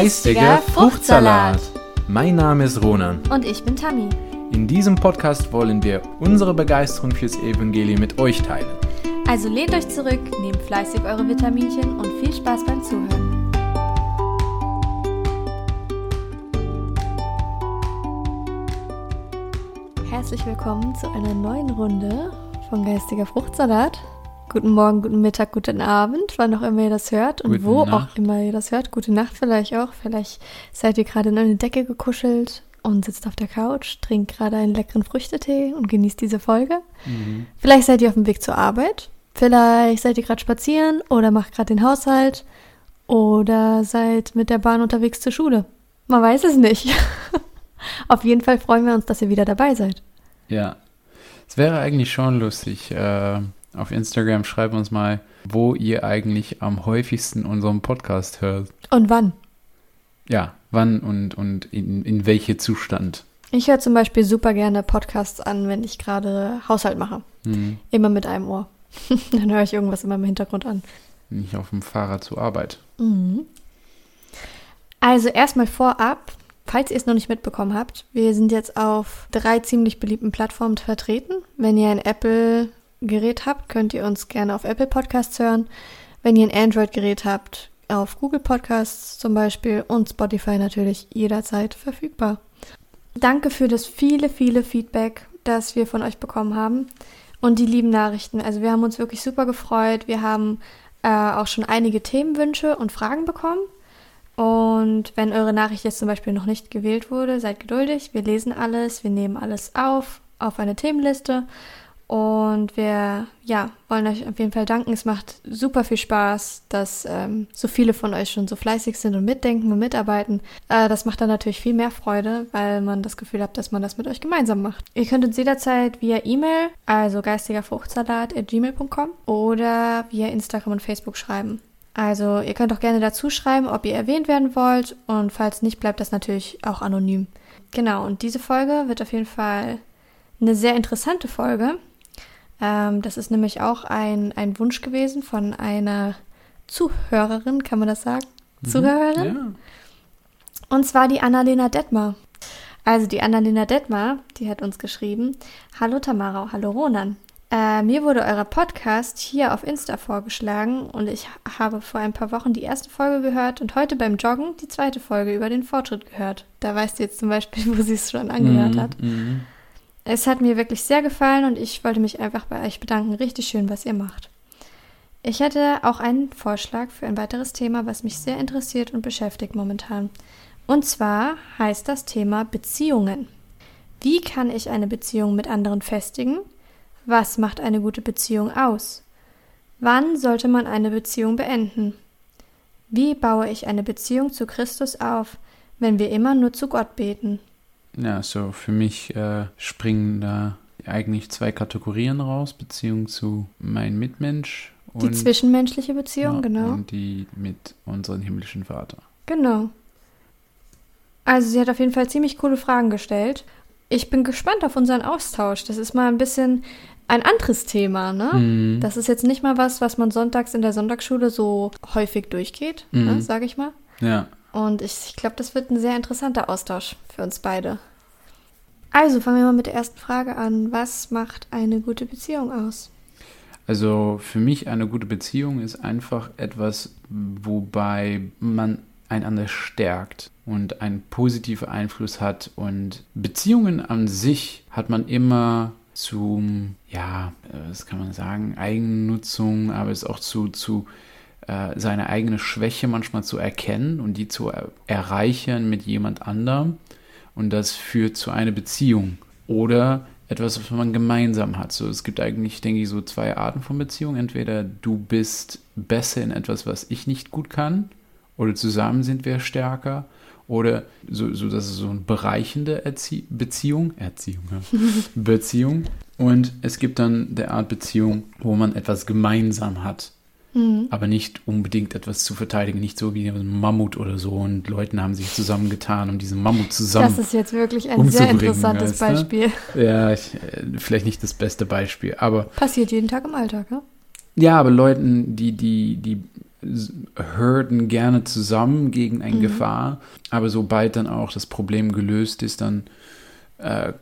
Geistiger Fruchtsalat. Mein Name ist Ronan. Und ich bin Tammy. In diesem Podcast wollen wir unsere Begeisterung fürs Evangelium mit euch teilen. Also lehnt euch zurück, nehmt fleißig eure Vitaminchen und viel Spaß beim Zuhören. Herzlich willkommen zu einer neuen Runde von Geistiger Fruchtsalat. Guten Morgen, guten Mittag, guten Abend, wann auch immer ihr das hört und Gute wo Nacht. auch immer ihr das hört. Gute Nacht vielleicht auch. Vielleicht seid ihr gerade in eine Decke gekuschelt und sitzt auf der Couch, trinkt gerade einen leckeren Früchtetee und genießt diese Folge. Vielleicht seid ihr auf dem Weg zur Arbeit. Vielleicht seid ihr gerade spazieren oder macht gerade den Haushalt oder seid mit der Bahn unterwegs zur Schule. Man weiß es nicht. auf jeden Fall freuen wir uns, dass ihr wieder dabei seid. Ja, es wäre eigentlich schon lustig. Äh, auf Instagram schreibt uns mal, wo ihr eigentlich am häufigsten unseren Podcast hört. Und wann? Ja, wann und, und in, in welche Zustand. Ich höre zum Beispiel super gerne Podcasts an, wenn ich gerade Haushalt mache. Hm, Immer mit einem Ohr. Dann höre ich irgendwas immer im Hintergrund an. nicht auf dem Fahrrad zur Arbeit. Also erstmal vorab, falls ihr es noch nicht mitbekommen habt, wir sind jetzt auf drei ziemlich beliebten Plattformen vertreten. Wenn ihr ein Apple-Gerät habt, könnt ihr uns gerne auf Apple Podcasts hören. Wenn ihr ein Android-Gerät habt, auf Google Podcasts zum Beispiel und Spotify natürlich jederzeit verfügbar. Danke für das viele, viele Feedback, das wir von euch bekommen haben und die lieben Nachrichten. Also wir haben uns wirklich super gefreut. Wir haben äh, auch schon einige Themenwünsche und Fragen bekommen. Und wenn eure Nachricht jetzt zum Beispiel noch nicht gewählt wurde, seid geduldig. Wir lesen alles, wir nehmen alles auf, auf eine Themenliste. Und wir, ja, wollen euch auf jeden Fall danken. Es macht super viel Spaß, dass ähm, so viele von euch schon so fleißig sind und mitdenken und mitarbeiten. Äh, das macht dann natürlich viel mehr Freude, weil man das Gefühl hat, dass man das mit euch gemeinsam macht. Ihr könnt uns jederzeit via E-Mail, also geistigerfruchtsalat.gmail.com oder via Instagram und Facebook schreiben. Also ihr könnt auch gerne dazu schreiben, ob ihr erwähnt werden wollt und falls nicht, bleibt das natürlich auch anonym. Genau, und diese Folge wird auf jeden Fall eine sehr interessante Folge. Ähm, das ist nämlich auch ein, ein Wunsch gewesen von einer Zuhörerin, kann man das sagen? Zuhörerin? Ja. Und zwar die Annalena Detmar. Also die Annalena Detmar, die hat uns geschrieben, Hallo Tamara, hallo Ronan. Äh, mir wurde euer Podcast hier auf Insta vorgeschlagen und ich habe vor ein paar Wochen die erste Folge gehört und heute beim Joggen die zweite Folge über den Fortschritt gehört. Da weißt du jetzt zum Beispiel, wo sie es schon angehört Mhm, hat. mhm. Es hat mir wirklich sehr gefallen und ich wollte mich einfach bei euch bedanken. Richtig schön, was ihr macht. Ich hätte auch einen Vorschlag für ein weiteres Thema, was mich sehr interessiert und beschäftigt momentan. Und zwar heißt das Thema Beziehungen. Wie kann ich eine Beziehung mit anderen festigen? Was macht eine gute Beziehung aus? Wann sollte man eine Beziehung beenden? Wie baue ich eine Beziehung zu Christus auf, wenn wir immer nur zu Gott beten? Ja, so für mich äh, springen da eigentlich zwei Kategorien raus, Beziehung zu mein Mitmensch Die und, zwischenmenschliche Beziehung, ja, genau. und die mit unserem himmlischen Vater. Genau. Also sie hat auf jeden Fall ziemlich coole Fragen gestellt. Ich bin gespannt auf unseren Austausch. Das ist mal ein bisschen ein anderes Thema, ne? Mhm. Das ist jetzt nicht mal was, was man sonntags in der Sonntagsschule so häufig durchgeht, ne, Mhm. sage ich mal. Ja, Und ich, ich glaube, das wird ein sehr interessanter Austausch für uns beide. Also fangen wir mal mit der ersten Frage an. Was macht eine gute Beziehung aus? also für mich eine gute Beziehung ist einfach etwas, wobei man einander stärkt und einen positiven Einfluss hat. Und Beziehungen an sich hat man immer zum, ja, äh, was kann man sagen, Eigennutzung, aber es auch zu, zu seine eigene Schwäche manchmal zu erkennen und die zu er erreichen mit jemand anderem. Und das führt zu einer Beziehung. Oder etwas, was man gemeinsam hat. So, es gibt eigentlich, denke ich, so zwei Arten von Beziehungen. Entweder du bist besser in etwas, was ich nicht gut kann, oder zusammen sind wir stärker, oder so, so das ist so eine bereichende Erzie Beziehung, Erziehung, ja. Beziehung. Und es gibt dann der Art Beziehung, wo man etwas gemeinsam hat aber nicht unbedingt etwas zu verteidigen, nicht so wie ein Mammut oder so und Leuten haben sich zusammengetan, um diesen Mammut zusammen. Das ist jetzt wirklich ein sehr interessantes weißt? Beispiel. ja, ich, äh, vielleicht nicht das beste Beispiel, aber Passiert jeden Tag im Alltag, ne? ja, aber Leuten, die die die hörten gerne zusammen gegen eine Mhm. Gefahr, aber sobald dann auch das Problem gelöst ist, dann äh,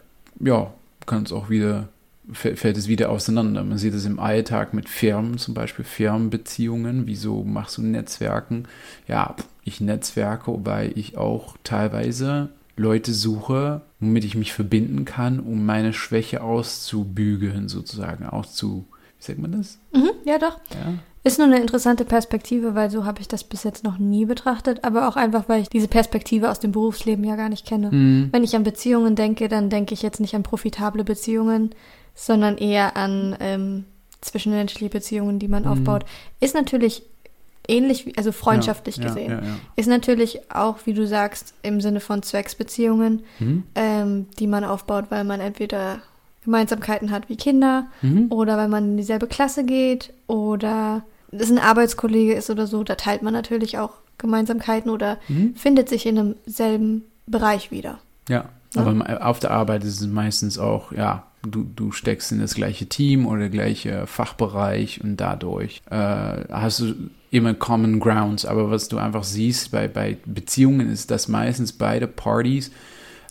ja, kann es auch wieder, fällt es wieder auseinander. Man sieht es im Alltag mit Firmen, zum Beispiel Firmenbeziehungen. Wieso machst du Netzwerken? Ja, ich netzwerke, wobei ich auch teilweise Leute suche, womit ich mich verbinden kann, um meine Schwäche auszubügeln, sozusagen, auszu, wie sagt man das? Mhm, ja, doch. Ja. Ist nur eine interessante Perspektive, weil so habe ich das bis jetzt noch nie betrachtet, aber auch einfach, weil ich diese Perspektive aus dem Berufsleben ja gar nicht kenne. Mhm. Wenn ich an Beziehungen denke, dann denke ich jetzt nicht an profitable Beziehungen, sondern eher an ähm, zwischenmenschliche Beziehungen, die man Mhm. aufbaut. Ist natürlich ähnlich, wie, also freundschaftlich ja, gesehen. Ja, ja. Ist natürlich auch, wie du sagst, im Sinne von Zwecksbeziehungen, Mhm. ähm, die man aufbaut, weil man entweder Gemeinsamkeiten hat wie Kinder Mhm. oder weil man in dieselbe Klasse geht oder es ein Arbeitskollege ist oder so, da teilt man natürlich auch Gemeinsamkeiten oder Mhm. findet sich in einem selben Bereich wieder. Ja, Ja. aber auf der Arbeit ist es meistens auch, ja, du, du steckst in das gleiche Team oder gleiche Fachbereich und dadurch äh, hast du immer Common Grounds. Aber was du einfach siehst bei, bei Beziehungen ist, dass meistens beide Parties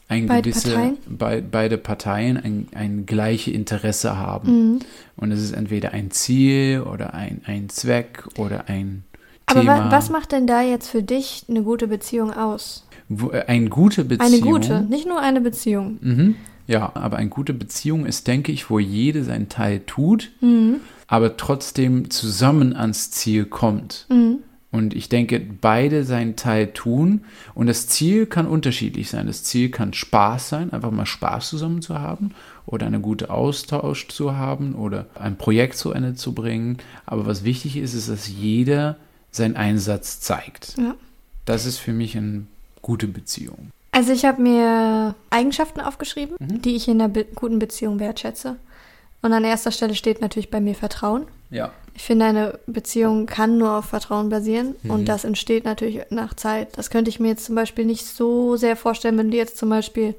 ein Beide gewisse, Parteien? Bei, beide Parteien ein, ein gleiche Interesse haben. Mhm. Und es ist entweder ein Ziel oder ein, ein Zweck oder ein Aber Thema. wa was macht denn da jetzt für dich eine gute Beziehung aus? Wo, äh, eine gute Beziehung. Eine gute, nicht nur eine Beziehung. Mhm. Ja, aber eine gute Beziehung ist, denke ich, wo jede seinen Teil tut, Mhm. aber trotzdem zusammen ans Ziel kommt. Mhm. Und ich denke, beide seinen Teil tun. Und das Ziel kann unterschiedlich sein. Das Ziel kann Spaß sein, einfach mal Spaß zusammen zu haben oder eine gute Austausch zu haben oder ein Projekt zu Ende zu bringen. Aber was wichtig ist, ist, dass jeder seinen Einsatz zeigt. Ja. Das ist für mich eine gute Beziehung. Also ich habe mir Eigenschaften aufgeschrieben, Mhm. die ich in einer be guten Beziehung wertschätze. Und an erster Stelle steht natürlich bei mir Vertrauen. Ja. Ich finde, eine Beziehung kann nur auf Vertrauen basieren Mhm. und das entsteht natürlich nach Zeit. Das könnte ich mir jetzt zum Beispiel nicht so sehr vorstellen, wenn du jetzt zum Beispiel,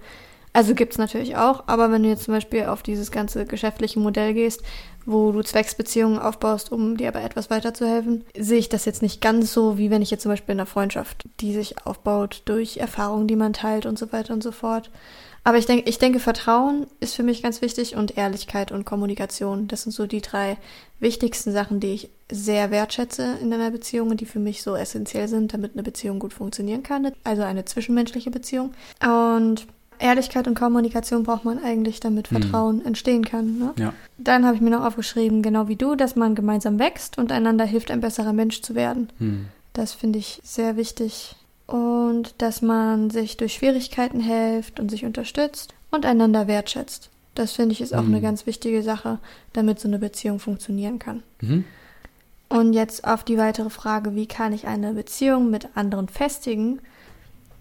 also gibt es natürlich auch, aber wenn du jetzt zum Beispiel auf dieses ganze geschäftliche Modell gehst, wo du Zwecksbeziehungen aufbaust, um dir aber etwas weiterzuhelfen, sehe ich das jetzt nicht ganz so, wie wenn ich jetzt zum Beispiel in einer Freundschaft, die sich aufbaut durch Erfahrungen, die man teilt und so weiter und so fort. Aber ich denke, ich denke, Vertrauen ist für mich ganz wichtig und Ehrlichkeit und Kommunikation. Das sind so die drei wichtigsten Sachen, die ich sehr wertschätze in einer Beziehung und die für mich so essentiell sind, damit eine Beziehung gut funktionieren kann. Also eine zwischenmenschliche Beziehung. Und Ehrlichkeit und Kommunikation braucht man eigentlich, damit Hm. Vertrauen entstehen kann. Ne? Ja. Dann habe ich mir noch aufgeschrieben, genau wie du, dass man gemeinsam wächst und einander hilft, ein besserer Mensch zu werden. Hm. Das finde ich sehr wichtig. Und dass man sich durch Schwierigkeiten hilft und sich unterstützt und einander wertschätzt. Das finde ich ist auch Mhm. eine ganz wichtige Sache, damit so eine Beziehung funktionieren kann. Mhm. Und jetzt auf die weitere Frage, wie kann ich eine Beziehung mit anderen festigen?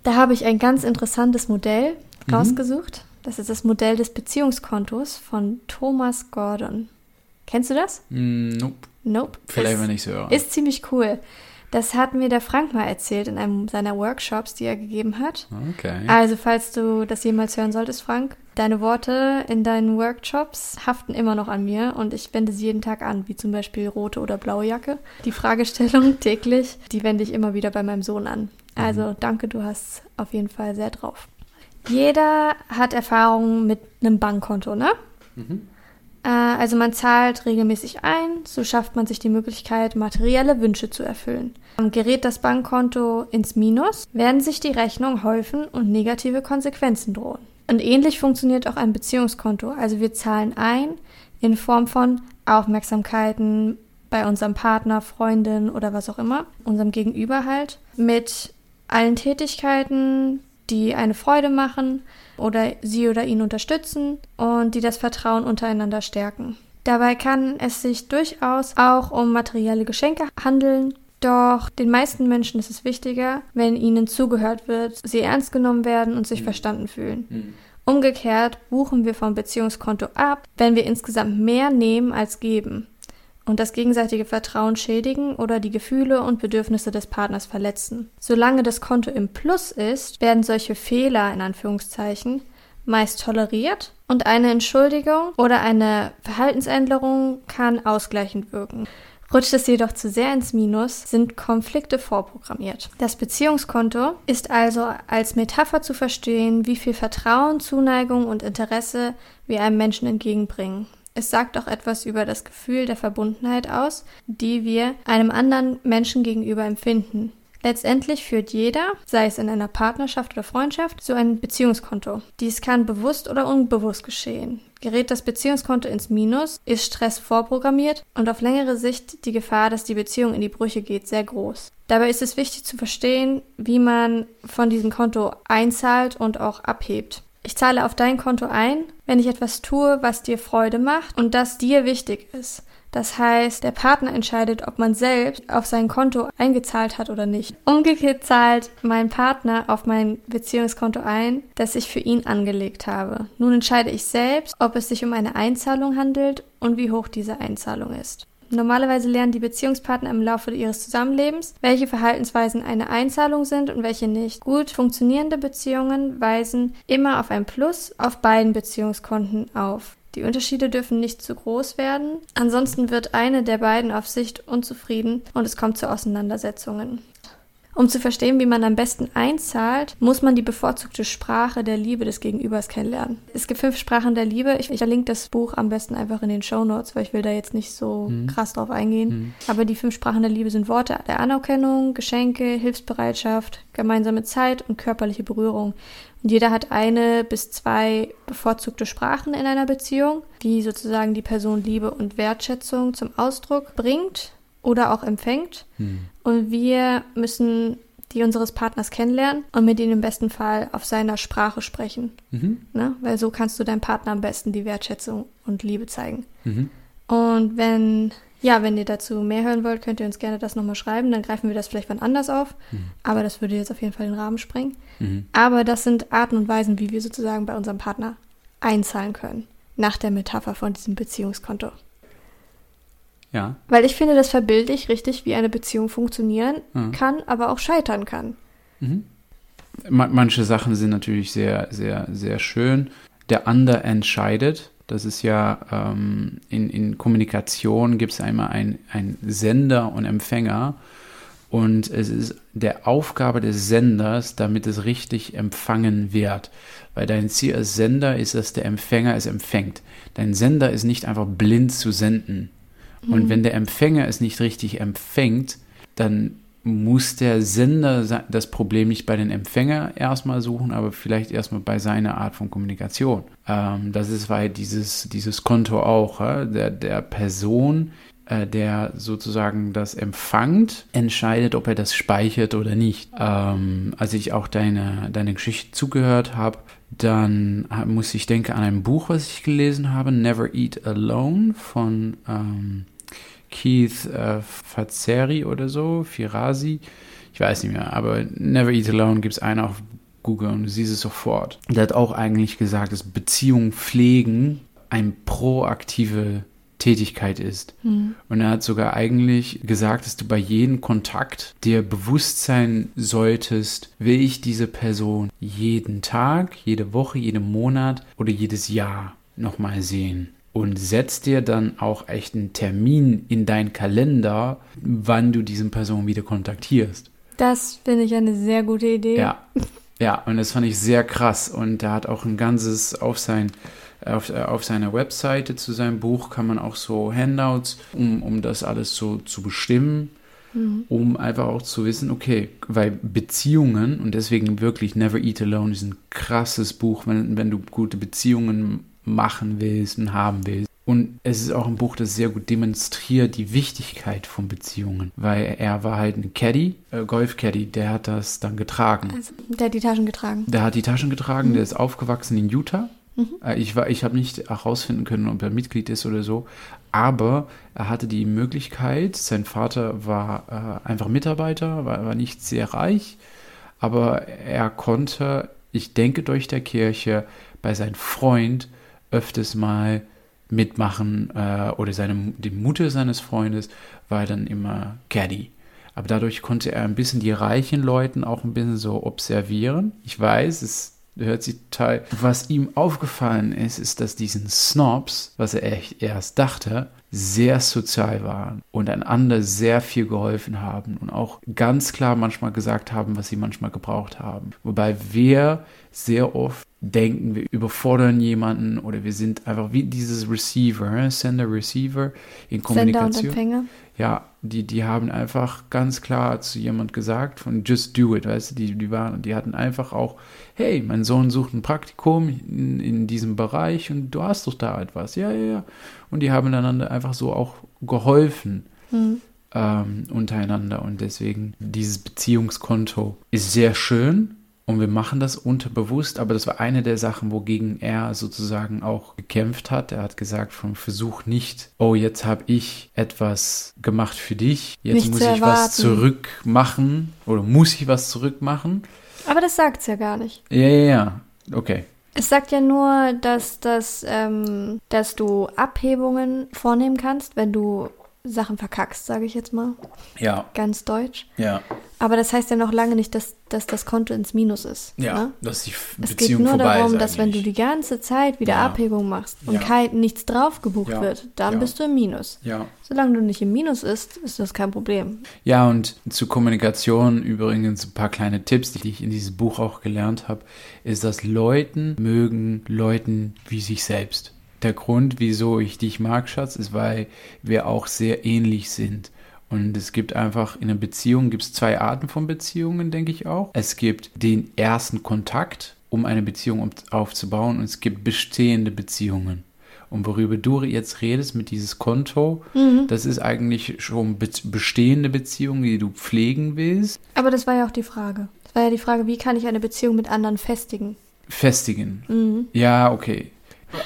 Da habe ich ein ganz interessantes Modell Mhm. rausgesucht. Das ist das Modell des Beziehungskontos von Thomas Gordon. Kennst du das? Mm, Nope. Nope. Vielleicht, wenn ich es höre. ist ziemlich cool. Das hat mir der Frank mal erzählt in einem seiner Workshops, die er gegeben hat. Okay. Also, falls du das jemals hören solltest, Frank, deine Worte in deinen Workshops haften immer noch an mir und ich wende sie jeden Tag an, wie zum Beispiel rote oder blaue Jacke. Die Fragestellung täglich, die wende ich immer wieder bei meinem Sohn an. Also, danke, du hast auf jeden Fall sehr drauf. Jeder hat Erfahrungen mit einem Bankkonto, ne? Mhm. Äh, Also man zahlt regelmäßig ein, so schafft man sich die Möglichkeit, materielle Wünsche zu erfüllen. Gerät das Bankkonto ins Minus, werden sich die Rechnungen häufen und negative Konsequenzen drohen. Und ähnlich funktioniert auch ein Beziehungskonto. Also wir zahlen ein in Form von Aufmerksamkeiten bei unserem Partner, Freundin oder was auch immer, unserem Gegenüber halt, mit allen Tätigkeiten, die eine Freude machen oder sie oder ihn unterstützen und die das Vertrauen untereinander stärken. Dabei kann es sich durchaus auch um materielle Geschenke handeln, doch den meisten Menschen ist es wichtiger, wenn ihnen zugehört wird, sie ernst genommen werden und sich verstanden fühlen. Mhm. Umgekehrt buchen wir vom Beziehungskonto ab, wenn wir insgesamt mehr nehmen als geben und das gegenseitige Vertrauen schädigen oder die Gefühle und Bedürfnisse des Partners verletzen. Solange das Konto im Plus ist, werden solche Fehler in Anführungszeichen meist toleriert und eine Entschuldigung oder eine Verhaltensänderung kann ausgleichend wirken. Rutscht es jedoch zu sehr ins Minus, sind Konflikte vorprogrammiert. Das Beziehungskonto ist also als Metapher zu verstehen, wie viel Vertrauen, Zuneigung und Interesse wir einem Menschen entgegenbringen. Es sagt auch etwas über das Gefühl der Verbundenheit aus, die wir einem anderen Menschen gegenüber empfinden. Letztendlich führt jeder, sei es in einer Partnerschaft oder Freundschaft, so ein Beziehungskonto. Dies kann bewusst oder unbewusst geschehen. Gerät das Beziehungskonto ins Minus, ist Stress vorprogrammiert und auf längere Sicht die Gefahr, dass die Beziehung in die Brüche geht, sehr groß. Dabei ist es wichtig zu verstehen, wie man von diesem Konto einzahlt und auch abhebt. Ich zahle auf dein Konto ein, wenn ich etwas tue, was dir Freude macht und das dir wichtig ist. Das heißt, der Partner entscheidet, ob man selbst auf sein Konto eingezahlt hat oder nicht. Umgekehrt zahlt mein Partner auf mein Beziehungskonto ein, das ich für ihn angelegt habe. Nun entscheide ich selbst, ob es sich um eine Einzahlung handelt und wie hoch diese Einzahlung ist. Normalerweise lernen die Beziehungspartner im Laufe ihres Zusammenlebens, welche Verhaltensweisen eine Einzahlung sind und welche nicht. Gut funktionierende Beziehungen weisen immer auf ein Plus auf beiden Beziehungskonten auf. Die Unterschiede dürfen nicht zu groß werden, ansonsten wird eine der beiden auf Sicht unzufrieden und es kommt zu Auseinandersetzungen. Um zu verstehen, wie man am besten einzahlt, muss man die bevorzugte Sprache der Liebe des Gegenübers kennenlernen. Es gibt fünf Sprachen der Liebe. Ich, ich verlinke das Buch am besten einfach in den Show Notes, weil ich will da jetzt nicht so mhm. krass drauf eingehen. Mhm. Aber die fünf Sprachen der Liebe sind Worte der Anerkennung, Geschenke, Hilfsbereitschaft, gemeinsame Zeit und körperliche Berührung. Und jeder hat eine bis zwei bevorzugte Sprachen in einer Beziehung, die sozusagen die Person Liebe und Wertschätzung zum Ausdruck bringt oder auch empfängt. Hm. Und wir müssen die unseres Partners kennenlernen und mit ihm im besten Fall auf seiner Sprache sprechen. Mhm. Ne? Weil so kannst du deinem Partner am besten die Wertschätzung und Liebe zeigen. Mhm. Und wenn, ja, wenn ihr dazu mehr hören wollt, könnt ihr uns gerne das nochmal schreiben. Dann greifen wir das vielleicht wann anders auf. Mhm. Aber das würde jetzt auf jeden Fall den Rahmen sprengen. Mhm. Aber das sind Arten und Weisen, wie wir sozusagen bei unserem Partner einzahlen können. Nach der Metapher von diesem Beziehungskonto. Ja. Weil ich finde, das verbildlich richtig, wie eine Beziehung funktionieren mhm. kann, aber auch scheitern kann. Mhm. Manche Sachen sind natürlich sehr, sehr, sehr schön. Der andere entscheidet. Das ist ja ähm, in, in Kommunikation gibt es einmal ein, ein Sender und Empfänger. Und es ist der Aufgabe des Senders, damit es richtig empfangen wird. Weil dein Ziel als Sender ist, dass der Empfänger es empfängt. Dein Sender ist nicht einfach blind zu senden. Und mhm. wenn der Empfänger es nicht richtig empfängt, dann muss der Sender das Problem nicht bei den Empfänger erstmal suchen, aber vielleicht erstmal bei seiner Art von Kommunikation. Ähm, das ist weil dieses, dieses Konto auch, äh, der, der Person, äh, der sozusagen das empfangt, entscheidet, ob er das speichert oder nicht. Ähm, als ich auch deine, deine Geschichte zugehört habe, dann muss ich denken an ein Buch, was ich gelesen habe, Never Eat Alone von ähm, Keith äh, Fazeri oder so, Firasi, ich weiß nicht mehr, aber Never Eat Alone gibt es einen auf Google und du siehst es sofort. Der hat auch eigentlich gesagt, dass Beziehungen pflegen eine proaktive Tätigkeit ist. Mhm. Und er hat sogar eigentlich gesagt, dass du bei jedem Kontakt dir bewusst sein solltest, will ich diese Person jeden Tag, jede Woche, jeden Monat oder jedes Jahr nochmal sehen und setz dir dann auch echt einen Termin in deinen Kalender, wann du diese Person wieder kontaktierst. Das finde ich eine sehr gute Idee. Ja. Ja, und das fand ich sehr krass. Und er hat auch ein ganzes auf sein auf, auf seiner Webseite zu seinem Buch kann man auch so Handouts, um, um das alles so zu bestimmen, mhm. um einfach auch zu wissen, okay, weil Beziehungen und deswegen wirklich Never Eat Alone ist ein krasses Buch, wenn, wenn du gute Beziehungen machen willst und haben willst. Und es ist auch ein Buch, das sehr gut demonstriert die Wichtigkeit von Beziehungen, weil er war halt ein Caddy, äh, Golf-Caddy, der hat das dann getragen. Also, der hat die Taschen getragen. Der hat die Taschen getragen, mhm. der ist aufgewachsen in Utah. Mhm. Äh, ich, ich habe nicht herausfinden können, ob er Mitglied ist oder so, aber er hatte die Möglichkeit, sein Vater war äh, einfach Mitarbeiter, war, war nicht sehr reich, aber er konnte, ich denke durch der Kirche, bei seinem Freund öfters mal mitmachen äh, oder seine, die Mutter seines Freundes war dann immer Caddy. Aber dadurch konnte er ein bisschen die reichen Leuten auch ein bisschen so observieren. Ich weiß, es hört sich total. Was ihm aufgefallen ist, ist, dass diesen Snobs, was er echt erst dachte, sehr sozial waren und einander sehr viel geholfen haben und auch ganz klar manchmal gesagt haben, was sie manchmal gebraucht haben. Wobei wir sehr oft denken, wir überfordern jemanden oder wir sind einfach wie dieses Receiver, Sender, Receiver in Kommunikation. Sender und Empfänger. Ja, die, die haben einfach ganz klar zu jemand gesagt von just do it, weißt du, die, die waren, die hatten einfach auch, hey, mein Sohn sucht ein Praktikum in, in diesem Bereich und du hast doch da etwas, ja, ja, ja. Und die haben einander einfach so auch geholfen. Hm. Ähm, untereinander und deswegen dieses Beziehungskonto ist sehr schön, und wir machen das unterbewusst, aber das war eine der Sachen, wogegen er sozusagen auch gekämpft hat. Er hat gesagt, vom Versuch nicht, oh, jetzt habe ich etwas gemacht für dich, jetzt Nicht muss ich was zurückmachen oder muss ich was zurückmachen. Aber das sagt's ja gar nicht. Ja, ja, ja. Okay. Es sagt ja nur, dass, dass, ähm, dass du Abhebungen vornehmen kannst, wenn du Sachen verkackst, sage ich jetzt mal. Ja, Ganz deutsch. ja. Aber das heißt ja noch lange nicht, dass, dass das Konto ins Minus ist. Ja, Ne? dass die Es geht Beziehung nur darum, dass wenn du die ganze Zeit wieder Ja. Abhebung machst und Ja. kein, nichts drauf gebucht Ja. wird, dann bist du im Minus. Ja. Solange du nicht im Minus ist, ist das kein Problem. Ja, und zur Kommunikation übrigens ein paar kleine Tipps, die ich in diesem Buch auch gelernt habe, ist, dass Leuten mögen Leuten wie sich selbst. Der Grund, wieso ich dich mag, Schatz, ist, weil wir auch sehr ähnlich sind. Und es gibt einfach in einer Beziehung gibt es zwei Arten von Beziehungen, denke ich auch. Es gibt den ersten Kontakt, um eine Beziehung aufzubauen, und es gibt bestehende Beziehungen. Und worüber du jetzt redest mit dieses Konto, das ist eigentlich schon be bestehende Beziehungen, die du pflegen willst, Aber das war ja auch die Frage. Das war ja die Frage, wie kann ich eine Beziehung mit anderen festigen? festigen. Mhm. Ja, okay.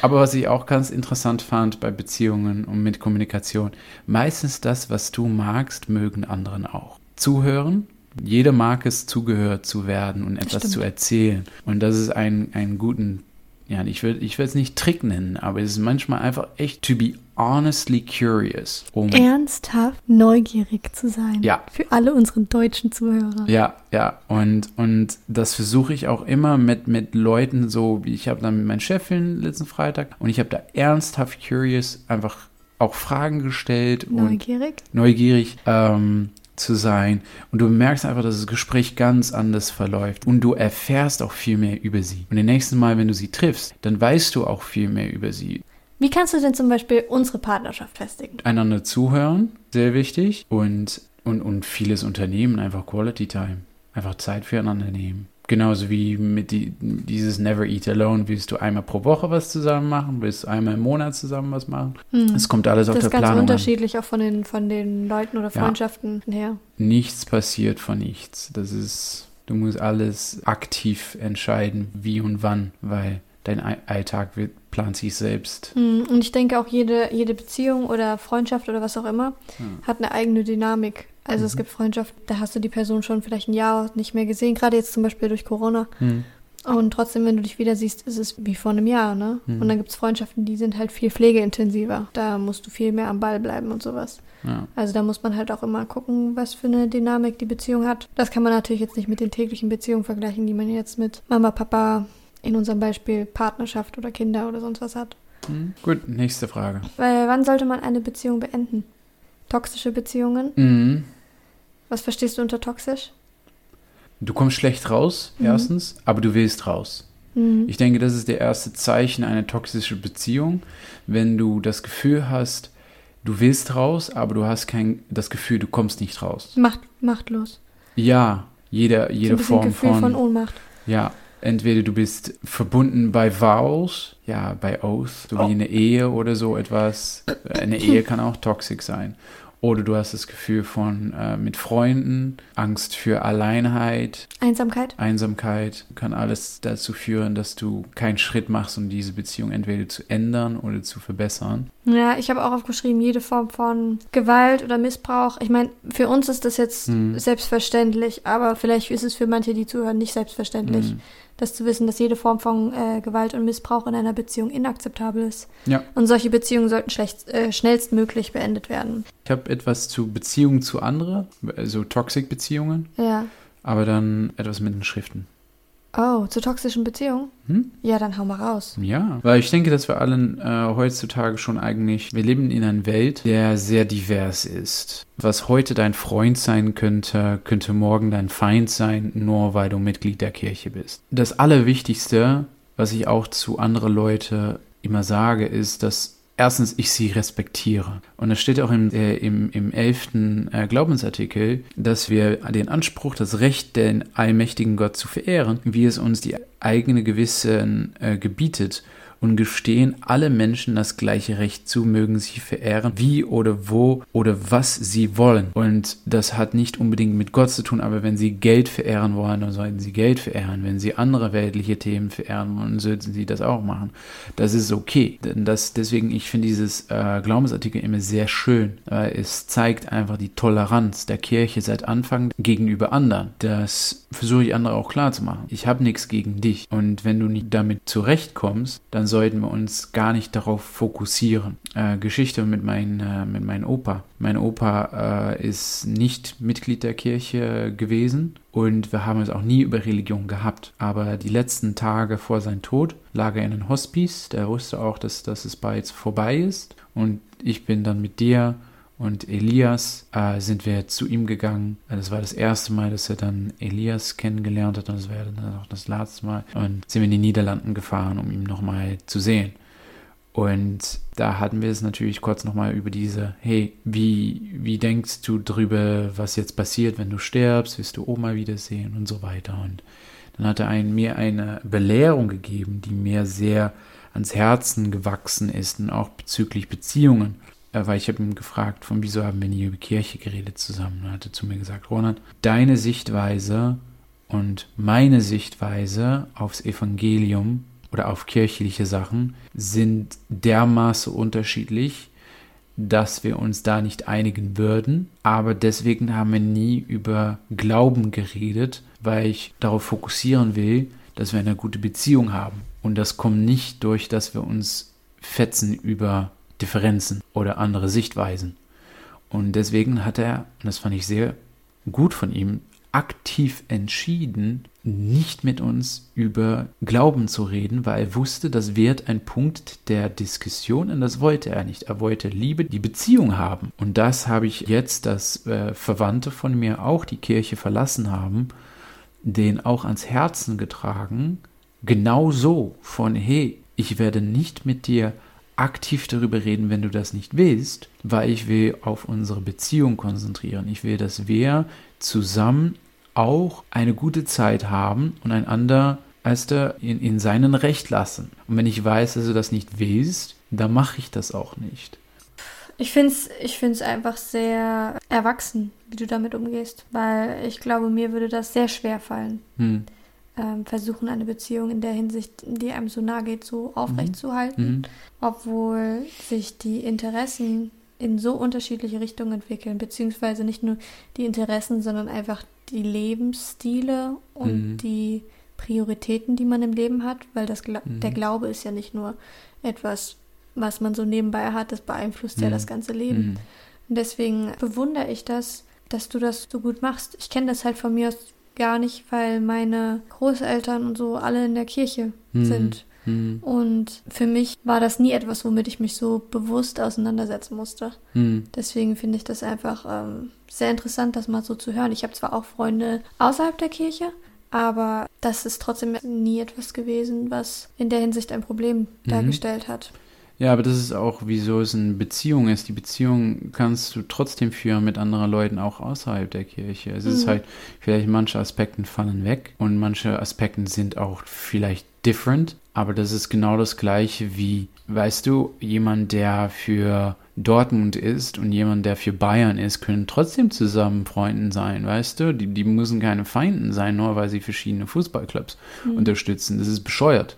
Aber was ich auch ganz interessant fand bei Beziehungen und mit Kommunikation, meistens das, was du magst, mögen anderen auch. Zuhören. Jeder mag es, zugehört zu werden und etwas Stimmt. zu erzählen. Und das ist ein, einen guten, ja, ich will ich will es nicht Trick nennen, aber es ist manchmal einfach echt to be honestly curious. Um, Ernsthaft neugierig zu sein. Ja. Für alle unsere deutschen Zuhörer. Ja, ja, und, und das versuche ich auch immer mit, mit Leuten so, wie ich habe dann mit meinem Chefin letzten Freitag und ich habe da ernsthaft curious einfach auch Fragen gestellt und Neugierig? neugierig ähm, zu sein. Und du merkst einfach, dass das Gespräch ganz anders verläuft. Und du erfährst auch viel mehr über sie. Und das nächste Mal, wenn du sie triffst, dann weißt du auch viel mehr über sie. Wie kannst du denn zum Beispiel unsere Partnerschaft festigen? Einander zuhören, sehr wichtig. Und, und, und vieles Unternehmen, einfach Quality Time. Einfach Zeit füreinander nehmen. Genauso wie mit die, dieses Never Eat Alone. Willst du einmal pro Woche was zusammen machen? Willst du einmal im Monat zusammen was machen? Es kommt alles auf Hm. Das der ist ganz Planung an. unterschiedlich auch von den, von den Leuten oder Ja. Freundschaften her. nichts passiert von nichts. Das ist, du musst alles aktiv entscheiden, wie und wann, weil dein Ei- Alltag wird, plant sich selbst. Hm, Und ich denke auch, jede, jede Beziehung oder Freundschaft oder was auch immer hat eine eigene Dynamik. Also es gibt Freundschaften, da hast du die Person schon vielleicht ein Jahr nicht mehr gesehen, gerade jetzt zum Beispiel durch Corona. Hm. Und trotzdem, wenn du dich wieder siehst, ist es wie vor einem Jahr, ne? Mhm. Und dann gibt es Freundschaften, die sind halt viel pflegeintensiver. Da musst du viel mehr am Ball bleiben und sowas. Ja. Also da muss man halt auch immer gucken, was für eine Dynamik die Beziehung hat. Das kann man natürlich jetzt nicht mit den täglichen Beziehungen vergleichen, die man jetzt mit Mama, Papa, in unserem Beispiel Partnerschaft oder Kinder oder sonst was hat. Hm. Gut, nächste Frage. Weil wann sollte man eine Beziehung beenden? Toxische Beziehungen? Mhm. Was verstehst du unter toxisch? Du kommst schlecht raus, Mhm. erstens, aber du willst raus. Hm. Ich denke, das ist der erste Zeichen einer toxischen Beziehung, wenn du das Gefühl hast, du willst raus, aber du hast kein das Gefühl, du kommst nicht raus. Macht, machtlos. Ja, jede, So jede bisschen Form Gefühl von, von Ohnmacht. Ja, entweder du bist verbunden bei Vows, ja, bei Oath, so Oh. wie eine Ehe oder so etwas. Eine Ehe kann auch toxisch sein. Oder du hast das Gefühl von äh, mit Freunden, Angst für Alleinheit, Einsamkeit? Einsamkeit, kann alles dazu führen, dass du keinen Schritt machst, um diese Beziehung entweder zu ändern oder zu verbessern. Ja, ich habe auch aufgeschrieben, jede Form von Gewalt oder Missbrauch. Ich meine, für uns ist das jetzt Hm. selbstverständlich, aber vielleicht ist es für manche, die zuhören, nicht selbstverständlich, Hm. Das zu wissen, dass jede Form von äh, Gewalt und Missbrauch in einer Beziehung inakzeptabel ist. Ja. Und solche Beziehungen sollten schlecht, äh, schnellstmöglich beendet werden. Ich habe etwas zu Beziehungen zu anderen, also Toxic-Beziehungen, Ja. aber dann etwas mit den Schriften. Oh, zu toxischen Beziehungen? Hm? Ja, dann hau mal raus. Ja, weil ich denke, dass wir allen äh, heutzutage schon eigentlich, wir leben in einer Welt, der sehr divers ist. Was heute dein Freund sein könnte, könnte morgen dein Feind sein, nur weil du Mitglied der Kirche bist. Das Allerwichtigste, was ich auch zu anderen Leuten immer sage, ist, dass erstens ich sie respektiere. Und es steht auch im, äh, im, im elften äh, Glaubensartikel, dass wir den Anspruch, das Recht, den allmächtigen Gott zu verehren, wie es uns die eigene Gewissen äh, gebietet und gestehen alle Menschen das gleiche Recht zu, mögen sie verehren, wie oder wo oder was sie wollen. Und das hat nicht unbedingt mit Gott zu tun, aber wenn sie Geld verehren wollen, dann sollten sie Geld verehren. Wenn sie andere weltliche Themen verehren wollen, sollten sie das auch machen. Das ist okay. Das, deswegen, ich finde dieses äh, Glaubensartikel immer sehr schön. Weil es zeigt einfach die Toleranz der Kirche seit Anfang gegenüber anderen. Das versuche ich andere auch klar zu machen. Ich habe nichts gegen dich. Und wenn du nicht damit zurechtkommst, dann sollten wir uns gar nicht darauf fokussieren. Äh, Geschichte mit, mein, äh, mit meinem Opa. Mein Opa äh, ist nicht Mitglied der Kirche gewesen und wir haben es auch nie über Religion gehabt. Aber die letzten Tage vor seinem Tod lag er in einem Hospice. Der wusste auch, dass, dass es bald vorbei ist. Und ich bin dann mit dir und Elias äh, sind wir zu ihm gegangen. Das war das erste Mal, dass er dann Elias kennengelernt hat und das war dann auch das letzte Mal. Und sind wir in die Niederlanden gefahren, um ihn nochmal zu sehen. Und da hatten wir es natürlich kurz nochmal über diese, hey, wie, wie denkst du drüber, was jetzt passiert, wenn du stirbst, wirst du Oma wiedersehen und so weiter. Und dann hat er einen, mir eine Belehrung gegeben, die mir sehr ans Herzen gewachsen ist und auch bezüglich Beziehungen weil ich habe ihn gefragt, von wieso haben wir nie über Kirche geredet zusammen. Er hatte zu mir gesagt, Ronald, deine Sichtweise und meine Sichtweise aufs Evangelium oder auf kirchliche Sachen sind dermaßen unterschiedlich, dass wir uns da nicht einigen würden. Aber deswegen haben wir nie über Glauben geredet, weil ich darauf fokussieren will, dass wir eine gute Beziehung haben. Und das kommt nicht durch, dass wir uns fetzen über Differenzen oder andere Sichtweisen. Und deswegen hat er, und das fand ich sehr gut von ihm, aktiv entschieden, nicht mit uns über Glauben zu reden, weil er wusste, das wird ein Punkt der Diskussion und das wollte er nicht. Er wollte Liebe, die Beziehung haben. Und das habe ich jetzt, dass äh, Verwandte von mir auch die Kirche verlassen haben, den auch ans Herzen getragen, genau so von, hey, ich werde nicht mit dir aktiv darüber reden, wenn du das nicht willst, weil ich will auf unsere Beziehung konzentrieren. Ich will, dass wir zusammen auch eine gute Zeit haben und einander als der in, in seinen Recht lassen. Und wenn ich weiß, dass du das nicht willst, dann mache ich das auch nicht. Ich finde es ich find's einfach sehr erwachsen, wie du damit umgehst, weil ich glaube, mir würde das sehr schwer fallen. Hm ähm, versuchen, eine Beziehung in der Hinsicht, die einem so nahe geht, so aufrechtzuhalten, mhm. obwohl sich die Interessen in so unterschiedliche Richtungen entwickeln, beziehungsweise nicht nur die Interessen, sondern einfach die Lebensstile und mhm. die Prioritäten, die man im Leben hat, weil das mhm. der Glaube ist ja nicht nur etwas, was man so nebenbei hat, das beeinflusst ja mhm. das ganze Leben. Mhm. Und deswegen bewundere ich das, dass du das so gut machst. Ich kenne das halt von mir aus gar nicht, weil meine Großeltern und so alle in der Kirche mhm. sind. Mhm. Und für mich war das nie etwas, womit ich mich so bewusst auseinandersetzen musste. Mhm. Deswegen finde ich das einfach ähm, sehr interessant, das mal so zu hören. Ich habe zwar auch Freunde außerhalb der Kirche, aber das ist trotzdem nie etwas gewesen, was in der Hinsicht ein Problem mhm. dargestellt hat. Ja, aber das ist auch, wieso es eine Beziehung ist. Die Beziehung kannst du trotzdem führen mit anderen Leuten, auch außerhalb der Kirche. Es mhm. ist halt, vielleicht manche Aspekte fallen weg und manche Aspekte sind auch vielleicht different, aber das ist genau das Gleiche wie, weißt du, jemand, der für Dortmund ist und jemand, der für Bayern ist, können trotzdem zusammen Freunden sein, weißt du? Die, die müssen keine Feinden sein, nur weil sie verschiedene Fußballclubs mhm. unterstützen. Das ist bescheuert.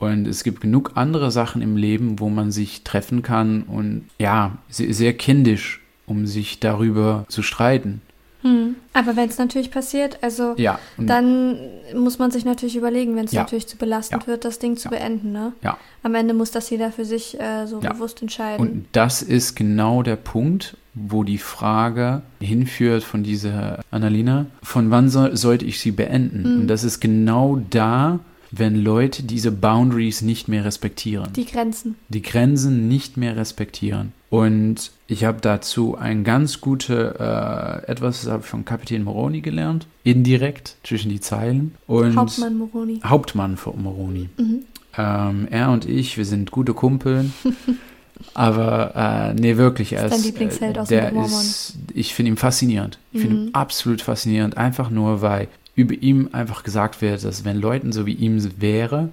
Und es gibt genug andere Sachen im Leben, wo man sich treffen kann und ja, sehr kindisch, um sich darüber zu streiten. Hm. Aber wenn es natürlich passiert, also ja, dann muss man sich natürlich überlegen, wenn es ja. natürlich zu belastend ja. wird, das Ding zu beenden. Ne? Ja. Am Ende muss das jeder für sich äh, so bewusst entscheiden. Und das ist genau der Punkt. wo die Frage hinführt von dieser Annalena, von wann soll, sollte ich sie beenden? Mhm. Und das ist genau da, wenn Leute diese Boundaries nicht mehr respektieren. Die Grenzen. die Grenzen nicht mehr respektieren. Und ich habe dazu ein ganz gute, äh, etwas das habe ich von Kapitän Moroni gelernt, indirekt zwischen die Zeilen. Und Hauptmann Moroni. Hauptmann von Moroni. Mhm. Ähm, er und ich, wir sind gute Kumpeln. aber äh, nee, wirklich. Er Ist dein ist, Lieblingsheld aus der ist, ich finde ihn faszinierend. Ich finde Mhm. ihn absolut faszinierend. Einfach nur, weil über ihm einfach gesagt wird, dass wenn Leuten so wie ihm wäre,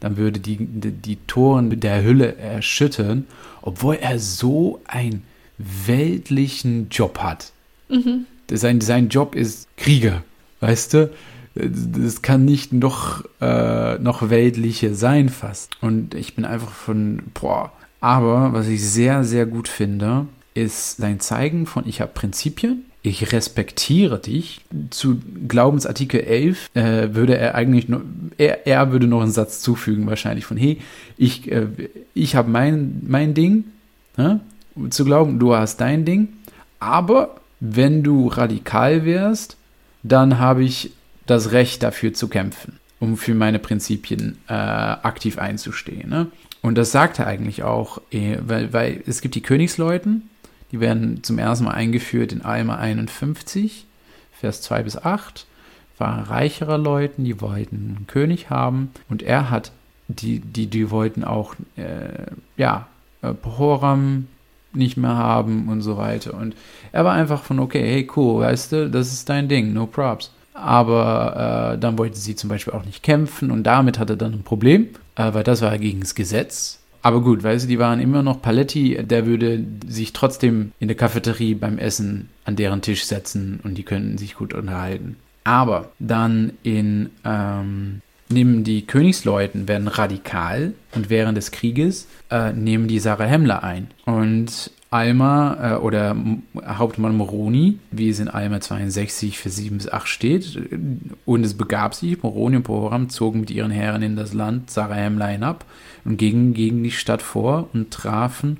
dann würde die, die, die Toren der Hülle erschüttern, obwohl er so einen weltlichen Job hat. Mhm. Sein, sein Job ist Krieger, weißt du? Das kann nicht noch, äh, noch weltliche sein fast. Und ich bin einfach von, boah. Aber was ich sehr, sehr gut finde, ist sein Zeigen von, ich habe Prinzipien, ich respektiere dich. Zu Glaubensartikel 11 äh, würde er eigentlich nur, er, er würde noch einen Satz zufügen wahrscheinlich von, hey, ich, äh, ich habe mein, mein Ding, ne? zu glauben, du hast dein Ding, aber wenn du radikal wärst, dann habe ich das Recht dafür zu kämpfen, um für meine Prinzipien äh, aktiv einzustehen. Ne? Und das sagt er eigentlich auch, eh, weil, weil es gibt die Königsleuten, die werden zum ersten Mal eingeführt in Alma 51, Vers 2 bis 8, waren reichere Leuten, die wollten einen König haben und er hat, die, die, die wollten auch, äh, ja, äh, Pohoram nicht mehr haben und so weiter. Und er war einfach von, okay, hey, cool, weißt du, das ist dein Ding, no props. Aber äh, dann wollten sie zum Beispiel auch nicht kämpfen und damit hatte er dann ein Problem, äh, weil das war gegen das Gesetz. Aber gut, weißt du, die waren immer noch Paletti, der würde sich trotzdem in der Cafeterie beim Essen an deren Tisch setzen und die könnten sich gut unterhalten. Aber dann in, ähm, nehmen die Königsleuten, werden radikal und während des Krieges äh, nehmen die Sarah Hemmler ein. Und Alma äh, oder Hauptmann Moroni, wie es in Alma 62 für 7 bis 8 steht. Und es begab sich, Moroni und Pohoram zogen mit ihren Herren in das Land Sarah Hemmler hinab und gingen gegen die Stadt vor und trafen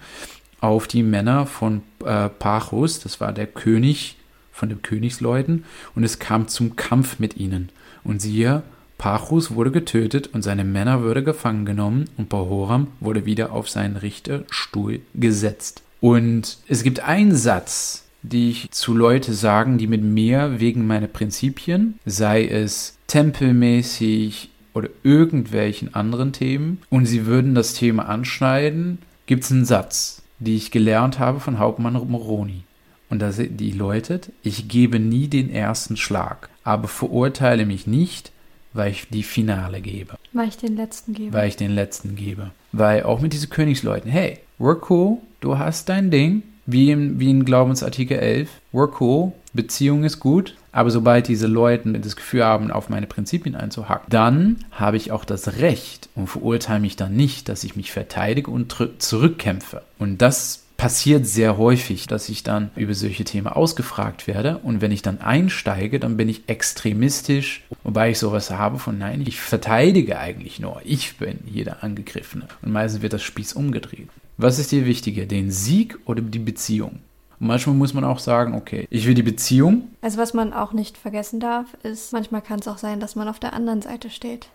auf die Männer von äh, Pachus, das war der König von den Königsleuten, und es kam zum Kampf mit ihnen. Und siehe, Pachus wurde getötet und seine Männer wurde gefangen genommen und Pahoram wurde wieder auf seinen Richterstuhl gesetzt. Und es gibt einen Satz, die ich zu Leute sagen, die mit mir wegen meiner Prinzipien, sei es tempelmäßig oder irgendwelchen anderen Themen, und sie würden das Thema anschneiden, gibt es einen Satz, die ich gelernt habe von Hauptmann Moroni. Und das, die läutet, ich gebe nie den ersten Schlag, aber verurteile mich nicht, weil ich die Finale gebe, Weil ich den letzten gebe. weil ich den letzten gebe. Weil auch mit diesen Königsleuten, hey, we're cool, du hast dein Ding, wie in, wie in Glaubensartikel 11, we're cool, Beziehung ist gut, aber sobald diese Leute das Gefühl haben, auf meine Prinzipien einzuhacken, dann habe ich auch das Recht und verurteile mich dann nicht, dass ich mich verteidige und zurückkämpfe. Und das passiert sehr häufig, dass ich dann über solche Themen ausgefragt werde und wenn ich dann einsteige, dann bin ich extremistisch, wobei ich sowas habe von nein, ich verteidige eigentlich nur, ich bin hier der Angegriffene und meistens wird das Spieß umgedreht. Was ist dir wichtiger, den Sieg oder die Beziehung? Und manchmal muss man auch sagen, okay, ich will die Beziehung, Also was man auch nicht vergessen darf, ist, manchmal kann es auch sein, dass man auf der anderen Seite steht.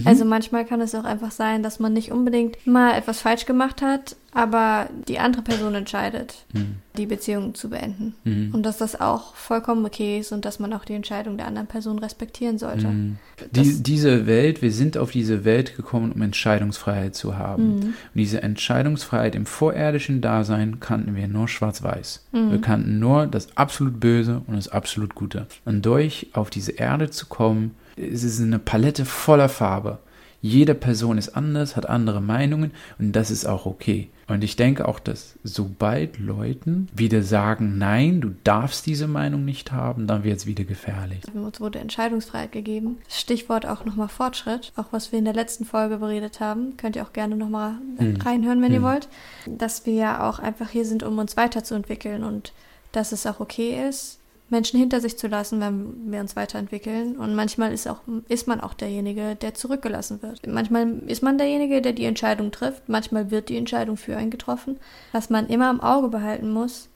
Mhm. Also manchmal kann es auch einfach sein, dass man nicht unbedingt mal etwas falsch gemacht hat, aber die andere Person entscheidet, Mhm. die Beziehung zu beenden. Mhm. Und dass das auch vollkommen okay ist und dass man auch die Entscheidung der anderen Person respektieren sollte. Mhm. Die, diese Welt, wir sind auf diese Welt gekommen, um Entscheidungsfreiheit zu haben. Mhm. Und diese Entscheidungsfreiheit im vorirdischen Dasein kannten wir nur schwarz-weiß. Mhm. Wir kannten nur das absolut Böse und das absolut Gute. Und durch auf diese Erde zu kommen, es ist eine Palette voller Farbe. Jede Person ist anders, hat andere Meinungen und das ist auch okay. Und ich denke auch, dass sobald Leuten wieder sagen, nein, du darfst diese Meinung nicht haben, dann wird es wieder gefährlich. Uns wurde Entscheidungsfreiheit gegeben. Stichwort auch nochmal Fortschritt. Auch was wir in der letzten Folge beredet haben. Könnt ihr auch gerne nochmal Mhm. reinhören, wenn ihr Mhm. wollt. Dass wir ja auch einfach hier sind, um uns weiterzuentwickeln und dass es auch okay ist, Menschen hinter sich zu lassen, wenn wir uns weiterentwickeln. Und manchmal ist, auch, ist man auch derjenige, der zurückgelassen wird. Manchmal ist man derjenige, der die Entscheidung trifft. Manchmal wird die Entscheidung für einen getroffen. Was man immer im Auge behalten muss,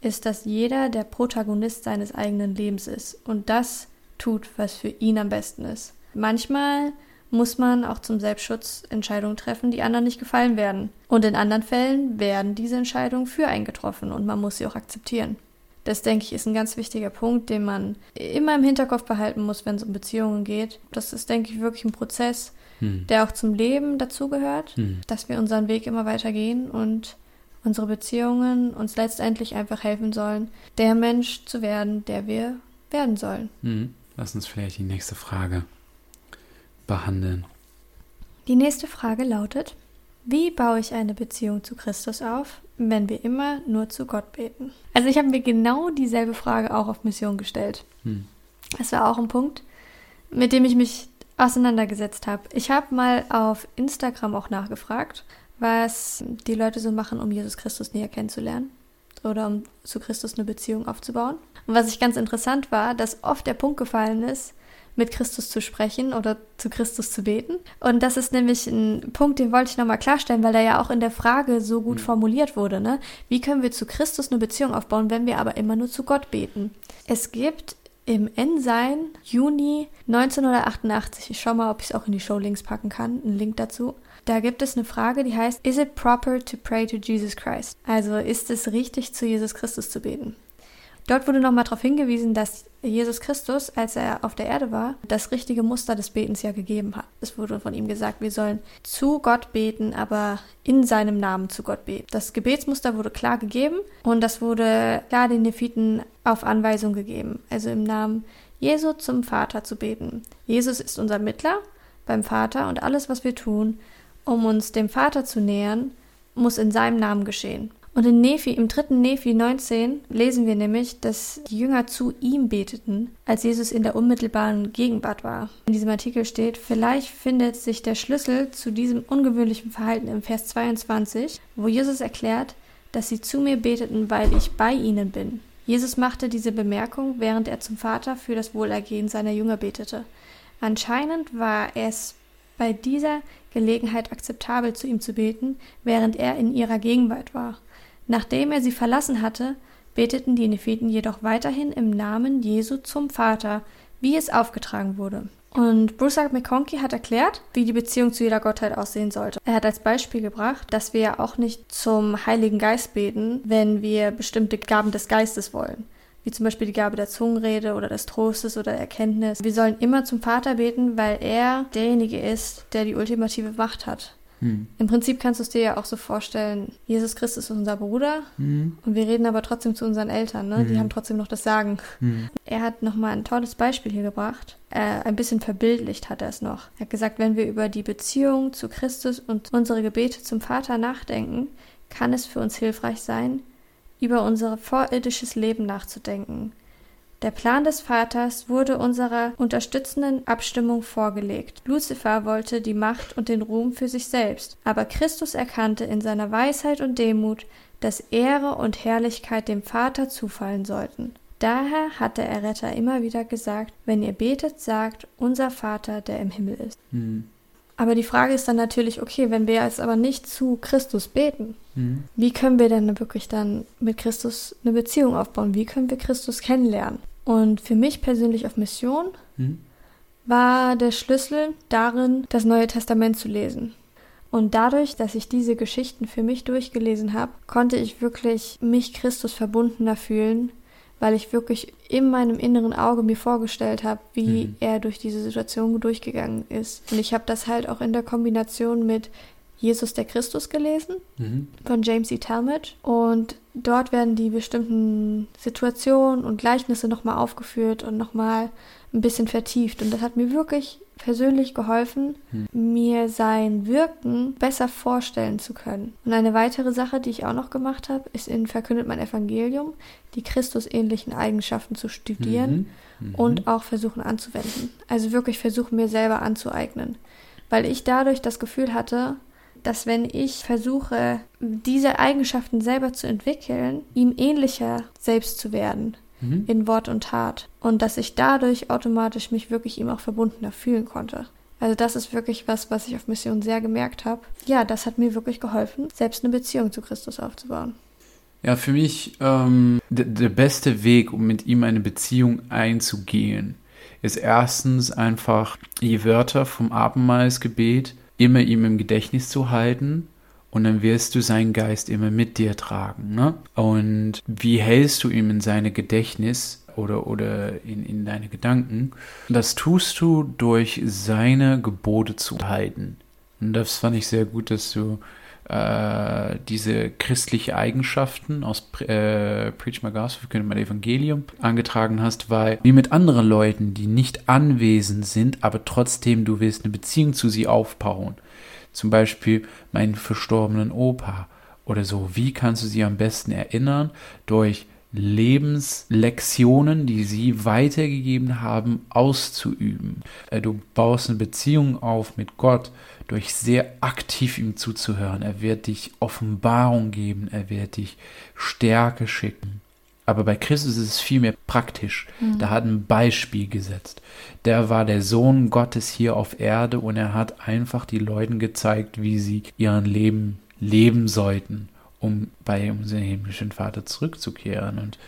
ist, dass jeder der Protagonist seines eigenen Lebens ist und das tut, was für ihn am besten ist. Manchmal muss man auch zum Selbstschutz Entscheidungen treffen, die anderen nicht gefallen werden. Und in anderen Fällen werden diese Entscheidungen für einen getroffen und man muss sie auch akzeptieren. Das, denke ich, ist ein ganz wichtiger Punkt, den man immer im Hinterkopf behalten muss, wenn es um Beziehungen geht. Das ist, denke ich, wirklich ein Prozess, hm. der auch zum Leben dazugehört, hm. dass wir unseren Weg immer weiter gehen und unsere Beziehungen uns letztendlich einfach helfen sollen, der Mensch zu werden, der wir werden sollen. Hm. Lass uns vielleicht die nächste Frage behandeln. Die nächste Frage lautet, wie baue ich eine Beziehung zu Christus auf, wenn wir immer nur zu Gott beten? Also ich habe mir genau dieselbe Frage auch auf Mission gestellt. Hm. Das war auch ein Punkt, mit dem ich mich auseinandergesetzt habe. Ich habe mal auf Instagram auch nachgefragt, was die Leute so machen, um Jesus Christus näher kennenzulernen oder um zu Christus eine Beziehung aufzubauen. Und was ich ganz interessant war, dass oft der Punkt gefallen ist, mit Christus zu sprechen oder zu Christus zu beten. Und das ist nämlich ein Punkt, den wollte ich nochmal klarstellen, weil der ja auch in der Frage so gut mhm. formuliert wurde. Ne? Wie können wir zu Christus eine Beziehung aufbauen, wenn wir aber immer nur zu Gott beten? Es gibt im Ensign Juni 1988, ich schau mal, ob ich es auch in die Showlinks packen kann, einen Link dazu. Da gibt es eine Frage, die heißt, Is it proper to pray to Jesus Christ? Also ist es richtig, zu Jesus Christus zu beten? Dort wurde nochmal darauf hingewiesen, dass Jesus Christus, als er auf der Erde war, das richtige Muster des Betens ja gegeben hat. Es wurde von ihm gesagt, wir sollen zu Gott beten, aber in seinem Namen zu Gott beten. Das Gebetsmuster wurde klar gegeben und das wurde klar den Nephiten auf Anweisung gegeben. Also im Namen Jesu zum Vater zu beten. Jesus ist unser Mittler beim Vater und alles, was wir tun, um uns dem Vater zu nähern, muss in seinem Namen geschehen. Und in Nephi, im dritten Nephi 19 lesen wir nämlich, dass die Jünger zu ihm beteten, als Jesus in der unmittelbaren Gegenwart war. In diesem Artikel steht, vielleicht findet sich der Schlüssel zu diesem ungewöhnlichen Verhalten im Vers 22, wo Jesus erklärt, dass sie zu mir beteten, weil ich bei ihnen bin. Jesus machte diese Bemerkung, während er zum Vater für das Wohlergehen seiner Jünger betete. Anscheinend war es bei dieser Gelegenheit akzeptabel, zu ihm zu beten, während er in ihrer Gegenwart war. Nachdem er sie verlassen hatte, beteten die Nephiten jedoch weiterhin im Namen Jesu zum Vater, wie es aufgetragen wurde. Und Bruce McConkie hat erklärt, wie die Beziehung zu jeder Gottheit aussehen sollte. Er hat als Beispiel gebracht, dass wir ja auch nicht zum Heiligen Geist beten, wenn wir bestimmte Gaben des Geistes wollen. Wie zum Beispiel die Gabe der Zungenrede oder des Trostes oder der Erkenntnis. Wir sollen immer zum Vater beten, weil er derjenige ist, der die ultimative Macht hat. Hm. Im Prinzip kannst du es dir ja auch so vorstellen, Jesus Christus ist unser Bruder hm. und wir reden aber trotzdem zu unseren Eltern, ne? Hm. die haben trotzdem noch das Sagen. Hm. Er hat nochmal ein tolles Beispiel hier gebracht. Äh, ein bisschen verbildlicht hat er es noch. Er hat gesagt, wenn wir über die Beziehung zu Christus und unsere Gebete zum Vater nachdenken, kann es für uns hilfreich sein, über unser vorirdisches Leben nachzudenken. Der Plan des Vaters wurde unserer unterstützenden Abstimmung vorgelegt. Luzifer wollte die Macht und den Ruhm für sich selbst, aber Christus erkannte in seiner Weisheit und Demut, dass Ehre und Herrlichkeit dem Vater zufallen sollten. Daher hat der Erretter immer wieder gesagt, wenn ihr betet, sagt, unser Vater, der im Himmel ist. Mhm. Aber die Frage ist dann natürlich, okay, wenn wir jetzt aber nicht zu Christus beten, mhm. wie können wir denn wirklich dann mit Christus eine Beziehung aufbauen? Wie können wir Christus kennenlernen? Und für mich persönlich auf Mission mhm. war der Schlüssel darin, das Neue Testament zu lesen. Und dadurch, dass ich diese Geschichten für mich durchgelesen habe, konnte ich wirklich mich Christus verbundener fühlen weil ich wirklich in meinem inneren Auge mir vorgestellt habe, wie mhm. er durch diese Situation durchgegangen ist. Und ich habe das halt auch in der Kombination mit Jesus der Christus gelesen mhm. von James E. Talmage und dort werden die bestimmten Situationen und Gleichnisse nochmal aufgeführt und nochmal ein bisschen vertieft und das hat mir wirklich persönlich geholfen, hm. mir sein Wirken besser vorstellen zu können. Und eine weitere Sache, die ich auch noch gemacht habe, ist in Verkündet mein Evangelium, die Christusähnlichen Eigenschaften zu studieren mhm. Mhm. und auch versuchen anzuwenden. Also wirklich versuchen, mir selber anzueignen. Weil ich dadurch das Gefühl hatte, dass wenn ich versuche, diese Eigenschaften selber zu entwickeln, ihm ähnlicher selbst zu werden, mhm. in Wort und Tat. Und dass ich dadurch automatisch mich wirklich ihm auch verbundener fühlen konnte. Also das ist wirklich was, was ich auf Mission sehr gemerkt habe. Ja, das hat mir wirklich geholfen, selbst eine Beziehung zu Christus aufzubauen. Ja, für mich ähm, der beste Weg, um mit ihm eine Beziehung einzugehen, ist erstens einfach die Wörter vom Abendmahlsgebet immer ihm im Gedächtnis zu halten und dann wirst du seinen Geist immer mit dir tragen. Ne? Und wie hältst du ihm in seine Gedächtnis oder, oder in, in deine Gedanken? Das tust du durch seine Gebote zu halten. Und das fand ich sehr gut, dass du äh, diese christliche Eigenschaften aus äh, Preach My Gospel, können wir Evangelium angetragen hast, weil wie mit anderen Leuten, die nicht anwesend sind, aber trotzdem du willst eine Beziehung zu sie aufbauen. Zum Beispiel meinen verstorbenen Opa oder so. Wie kannst du sie am besten erinnern? Durch Lebenslektionen, die sie weitergegeben haben, auszuüben. Äh, du baust eine Beziehung auf mit Gott durch sehr aktiv ihm zuzuhören. Er wird dich Offenbarung geben, er wird dich Stärke schicken. Aber bei Christus ist es viel mehr praktisch. Mhm. Da hat ein Beispiel gesetzt. Der war der Sohn Gottes hier auf Erde und er hat einfach die Leuten gezeigt, wie sie ihren Leben leben sollten um bei unserem himmlischen Vater zurückzukehren. Und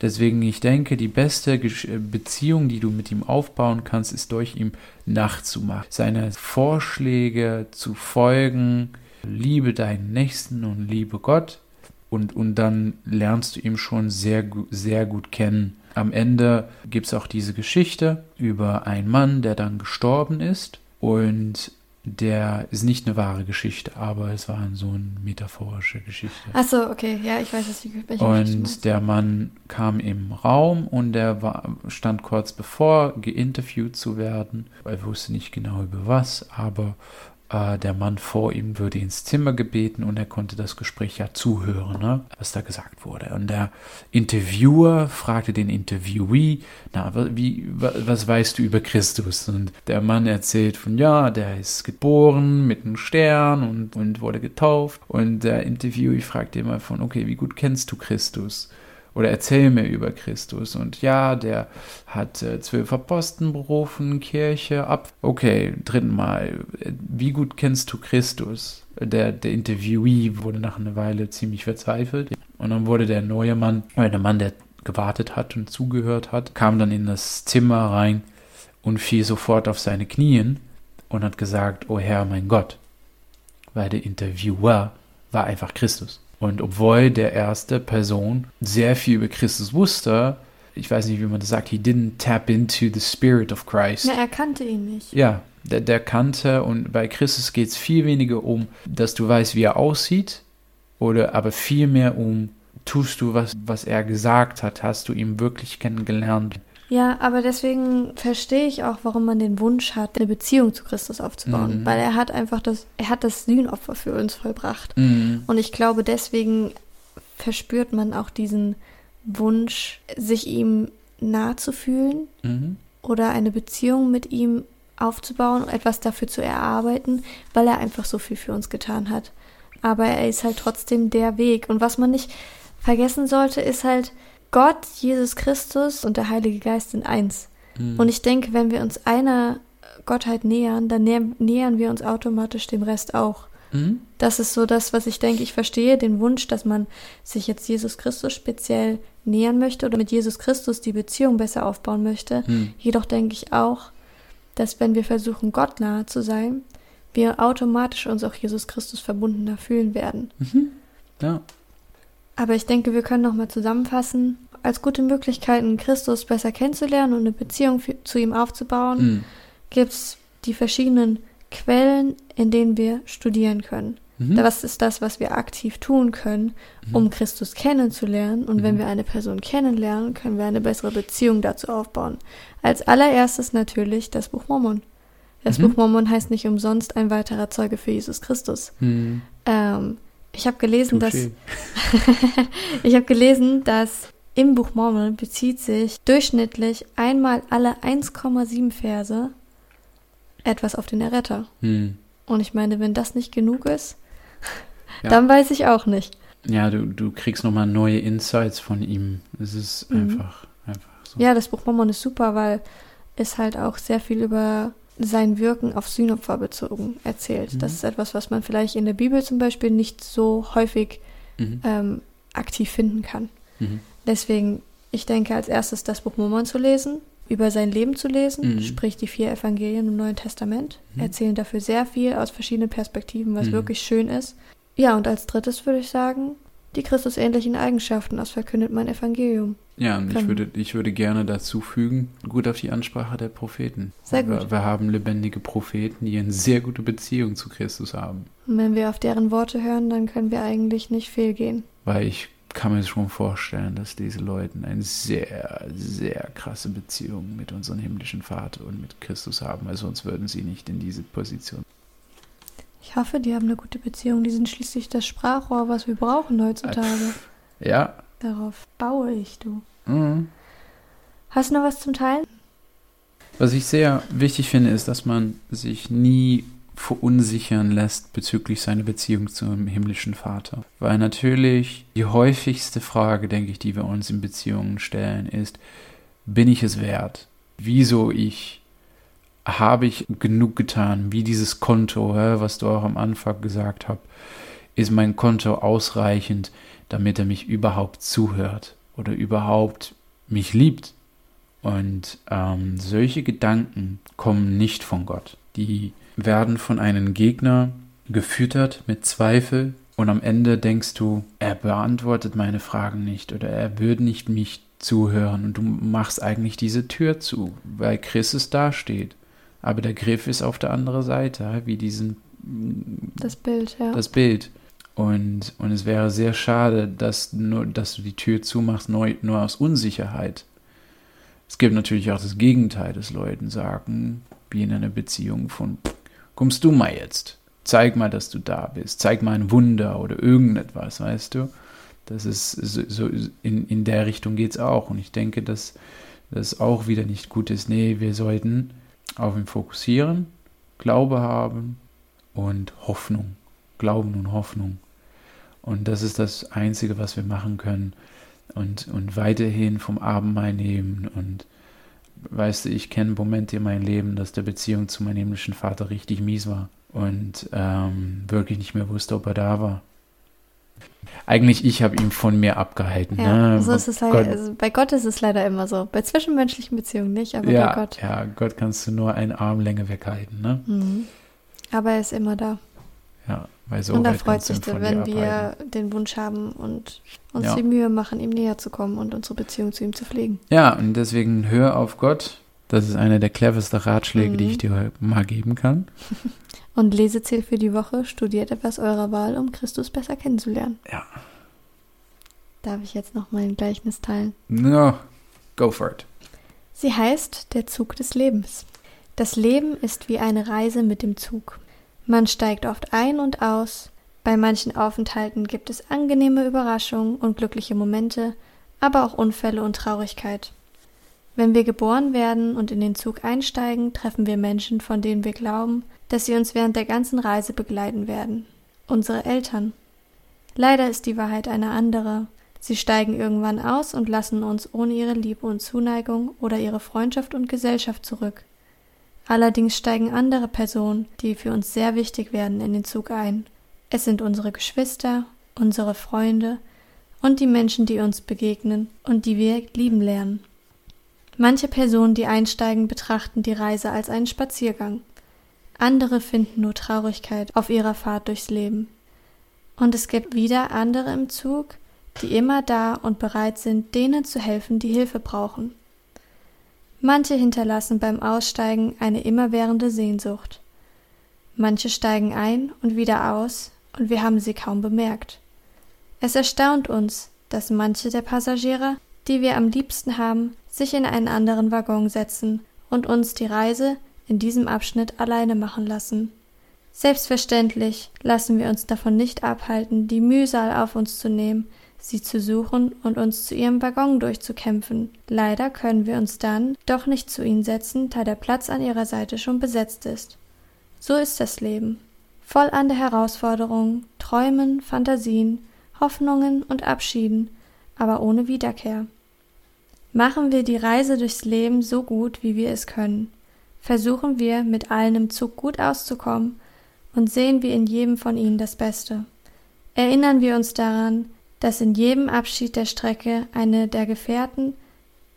deswegen, ich denke, die beste Beziehung, die du mit ihm aufbauen kannst, ist durch ihm nachzumachen. Seine Vorschläge zu folgen, liebe deinen Nächsten und liebe Gott. Und, und dann lernst du ihn schon sehr, sehr gut kennen. Am Ende gibt es auch diese Geschichte über einen Mann, der dann gestorben ist und der ist nicht eine wahre Geschichte, aber es war so eine metaphorische Geschichte. Achso, okay, ja, ich weiß, was ich welche Und der Mann kam im Raum und er war, stand kurz bevor, geinterviewt zu werden. Er wusste nicht genau über was, aber äh, der Mann vor ihm würde ins Zimmer gebeten und er konnte das Gespräch ja zuhören, ne, was da gesagt wurde. Und der Interviewer fragte den Interviewee, na, wie, was weißt du über Christus? Und der Mann erzählt von, ja, der ist geboren mit einem Stern und, und wurde getauft. Und der Interviewee fragte immer von, okay, wie gut kennst du Christus? Oder erzähl mir über Christus. Und ja, der hat äh, zwölf Aposteln berufen, Kirche ab. Okay, dritten Mal, wie gut kennst du Christus? Der, der Interviewee wurde nach einer Weile ziemlich verzweifelt. Und dann wurde der neue Mann, oder der Mann, der gewartet hat und zugehört hat, kam dann in das Zimmer rein und fiel sofort auf seine Knien und hat gesagt, oh Herr, mein Gott. Weil der Interviewer war einfach Christus. Und obwohl der erste Person sehr viel über Christus wusste, ich weiß nicht, wie man das sagt, he didn't tap into the spirit of Christ. Ja, er kannte ihn nicht. Ja, der, der kannte und bei Christus geht es viel weniger um, dass du weißt, wie er aussieht, oder aber viel mehr um, tust du was, was er gesagt hat, hast du ihn wirklich kennengelernt. Ja, aber deswegen verstehe ich auch, warum man den Wunsch hat, eine Beziehung zu Christus aufzubauen. Mhm. Weil er hat einfach das, er hat das Sühnopfer für uns vollbracht. Mhm. Und ich glaube, deswegen verspürt man auch diesen Wunsch, sich ihm nahe zu fühlen mhm. oder eine Beziehung mit ihm aufzubauen, etwas dafür zu erarbeiten, weil er einfach so viel für uns getan hat. Aber er ist halt trotzdem der Weg. Und was man nicht vergessen sollte, ist halt, Gott, Jesus Christus und der Heilige Geist sind eins. Mhm. Und ich denke, wenn wir uns einer Gottheit nähern, dann nähern wir uns automatisch dem Rest auch. Mhm. Das ist so das, was ich denke. Ich verstehe den Wunsch, dass man sich jetzt Jesus Christus speziell nähern möchte oder mit Jesus Christus die Beziehung besser aufbauen möchte. Mhm. Jedoch denke ich auch, dass wenn wir versuchen, Gott nahe zu sein, wir automatisch uns auch Jesus Christus verbundener fühlen werden. Mhm. Ja. Aber ich denke, wir können nochmal zusammenfassen. Als gute Möglichkeiten, Christus besser kennenzulernen und eine Beziehung für, zu ihm aufzubauen, mhm. gibt es die verschiedenen Quellen, in denen wir studieren können. Mhm. Was ist das, was wir aktiv tun können, mhm. um Christus kennenzulernen? Und wenn mhm. wir eine Person kennenlernen, können wir eine bessere Beziehung dazu aufbauen. Als allererstes natürlich das Buch Mormon. Das mhm. Buch Mormon heißt nicht umsonst ein weiterer Zeuge für Jesus Christus. Mhm. Ähm, ich habe gelesen, dass ich habe gelesen, dass im Buch Mormon bezieht sich durchschnittlich einmal alle 1,7 Verse etwas auf den Erretter. Hm. Und ich meine, wenn das nicht genug ist, ja. dann weiß ich auch nicht. Ja, du, du kriegst nochmal neue Insights von ihm. Es ist mhm. einfach, einfach so. Ja, das Buch Mormon ist super, weil es halt auch sehr viel über sein Wirken auf Sühnopfer bezogen erzählt. Mhm. Das ist etwas, was man vielleicht in der Bibel zum Beispiel nicht so häufig mhm. ähm, aktiv finden kann. Mhm. Deswegen, ich denke, als erstes das Buch Mormon zu lesen, über sein Leben zu lesen, Mhm. sprich die vier Evangelien im Neuen Testament, Mhm. erzählen dafür sehr viel aus verschiedenen Perspektiven, was Mhm. wirklich schön ist. Ja, und als drittes würde ich sagen, die Christusähnlichen Eigenschaften, das verkündet mein Evangelium. Ja, und ich würde, ich würde gerne dazu fügen, gut auf die Ansprache der Propheten. Sehr Wir, gut. wir haben lebendige Propheten, die eine sehr gute Beziehung zu Christus haben. Und wenn wir auf deren Worte hören, dann können wir eigentlich nicht fehlgehen. Weil ich kann mir schon vorstellen, dass diese Leute eine sehr, sehr krasse Beziehung mit unserem himmlischen Vater und mit Christus haben, weil sonst würden sie nicht in diese Position. Ich hoffe, die haben eine gute Beziehung. Die sind schließlich das Sprachrohr, was wir brauchen heutzutage. Ja. Darauf baue ich, du. Mhm. Hast du noch was zum Teilen? Was ich sehr wichtig finde, ist, dass man sich nie verunsichern lässt bezüglich seiner Beziehung zum himmlischen Vater. Weil natürlich die häufigste Frage, denke ich, die wir uns in Beziehungen stellen, ist, bin ich es wert? Wieso ich? Habe ich genug getan? Wie dieses Konto, was du auch am Anfang gesagt hast, ist mein Konto ausreichend, damit er mich überhaupt zuhört oder überhaupt mich liebt? Und ähm, solche Gedanken kommen nicht von Gott. Die werden von einem Gegner gefüttert mit Zweifel und am Ende denkst du, er beantwortet meine Fragen nicht oder er würde nicht mich zuhören und du machst eigentlich diese Tür zu, weil Christus dasteht. Aber der Griff ist auf der anderen Seite, wie diesen Das Bild, ja. das Bild. Und, und es wäre sehr schade, dass, nur, dass du die Tür zumachst, nur, nur aus Unsicherheit. Es gibt natürlich auch das Gegenteil, dass Leuten sagen, wie in einer Beziehung von, kommst du mal jetzt, zeig mal, dass du da bist, zeig mal ein Wunder oder irgendetwas, weißt du? Das ist so, so in, in der Richtung geht es auch. Und ich denke, dass das auch wieder nicht gut ist. Nee, wir sollten auf ihn fokussieren, Glaube haben und Hoffnung. Glauben und Hoffnung. Und das ist das Einzige, was wir machen können. Und, und weiterhin vom Abendmahl nehmen. Und weißt du, ich kenne Momente in meinem Leben, dass der Beziehung zu meinem himmlischen Vater richtig mies war. Und ähm, wirklich nicht mehr wusste, ob er da war. Eigentlich, ich habe ihn von mir abgehalten. Ja, ne? so ist es leider. Gott, Also bei Gott ist es leider immer so. Bei zwischenmenschlichen Beziehungen nicht, aber ja, bei Gott. ja, Gott kannst du nur eine Armlänge weghalten. Ne? Mhm. Aber er ist immer da. Ja, so und er weit freut sich, von wenn wir den Wunsch haben und uns Ja. die Mühe machen, ihm näher zu kommen und unsere Beziehung zu ihm zu pflegen. Ja, und deswegen hör auf Gott. Das ist einer der cleversten Ratschläge, die Mhm. ich dir mal geben kann. Und Leseziel für die Woche, studiert etwas eurer Wahl, um Christus besser kennenzulernen. Ja. Darf ich jetzt noch mein Gleichnis teilen? No, go for it. Sie heißt Der Zug des Lebens. Das Leben ist wie eine Reise mit dem Zug. Man steigt oft ein und aus. Bei manchen Aufenthalten gibt es angenehme Überraschungen und glückliche Momente, aber auch Unfälle und Traurigkeit. Wenn wir geboren werden und in den Zug einsteigen, treffen wir Menschen, von denen wir glauben, dass sie uns während der ganzen Reise begleiten werden. Unsere Eltern. Leider ist die Wahrheit eine andere. Sie steigen irgendwann aus und lassen uns ohne ihre Liebe und Zuneigung oder ihre Freundschaft und Gesellschaft zurück. Allerdings steigen andere Personen, die für uns sehr wichtig werden, in den Zug ein. Es sind unsere Geschwister, unsere Freunde und die Menschen, die uns begegnen und die wir lieben lernen. Manche Personen, die einsteigen, betrachten die Reise als einen Spaziergang. Andere finden nur Traurigkeit auf ihrer Fahrt durchs Leben. Und es gibt wieder andere im Zug, die immer da und bereit sind, denen zu helfen, die Hilfe brauchen. Manche hinterlassen beim Aussteigen eine immerwährende Sehnsucht. Manche steigen ein und wieder aus, und wir haben sie kaum bemerkt. Es erstaunt uns, dass manche der Passagiere, die wir am liebsten haben, sich in einen anderen Waggon setzen und uns die Reise in diesem Abschnitt alleine machen lassen. Selbstverständlich lassen wir uns davon nicht abhalten, die Mühsal auf uns zu nehmen, sie zu suchen und uns zu ihrem Waggon durchzukämpfen. Leider können wir uns dann doch nicht zu ihnen setzen, da der Platz an ihrer Seite schon besetzt ist. So ist das Leben. Voll an der Herausforderungen, Träumen, Fantasien, Hoffnungen und Abschieden, aber ohne Wiederkehr. Machen wir die Reise durchs Leben so gut, wie wir es können. Versuchen wir, mit allen im Zug gut auszukommen und sehen wir in jedem von ihnen das Beste. Erinnern wir uns daran, dass in jedem Abschied der Strecke eine der Gefährten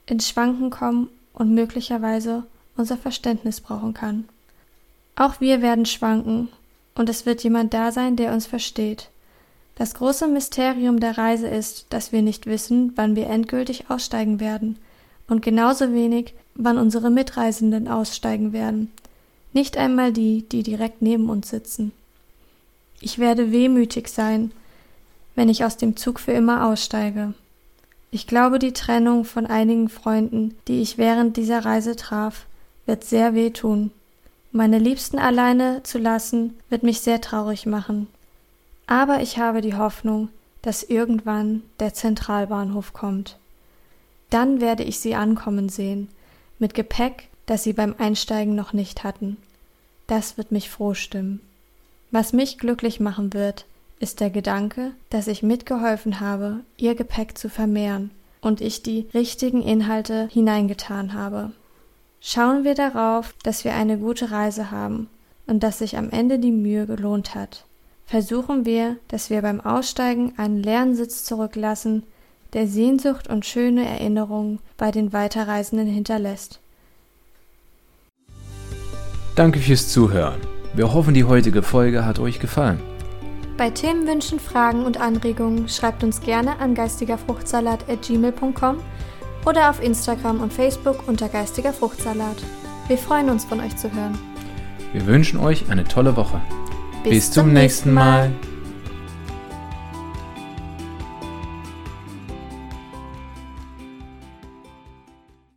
ins Schwanken kommen und möglicherweise unser Verständnis brauchen kann. Auch wir werden schwanken, und es wird jemand da sein, der uns versteht. Das große Mysterium der Reise ist, dass wir nicht wissen, wann wir endgültig aussteigen werden, und genauso wenig, wann unsere Mitreisenden aussteigen werden. Nicht einmal die, die direkt neben uns sitzen. Ich werde wehmütig sein, wenn ich aus dem Zug für immer aussteige. Ich glaube, die Trennung von einigen Freunden, die ich während dieser Reise traf, wird sehr wehtun. Meine Liebsten alleine zu lassen, wird mich sehr traurig machen. Aber ich habe die Hoffnung, dass irgendwann der Zentralbahnhof kommt. Dann werde ich sie ankommen sehen, mit Gepäck, das sie beim Einsteigen noch nicht hatten. Das wird mich froh stimmen. Was mich glücklich machen wird, ist der Gedanke, dass ich mitgeholfen habe, ihr Gepäck zu vermehren und ich die richtigen Inhalte hineingetan habe. Schauen wir darauf, dass wir eine gute Reise haben und dass sich am Ende die Mühe gelohnt hat. Versuchen wir, dass wir beim Aussteigen einen leeren Sitz zurücklassen, der Sehnsucht und schöne Erinnerungen bei den Weiterreisenden hinterlässt. Danke fürs Zuhören. Wir hoffen, die heutige Folge hat euch gefallen. Bei Themenwünschen, Fragen und Anregungen schreibt uns gerne an geistigerfruchtsalat.gmail.com oder auf Instagram und Facebook unter Geistiger Fruchtsalat. Wir freuen uns, von euch zu hören. Wir wünschen euch eine tolle Woche. Bis, Bis zum, nächsten Mal. mal.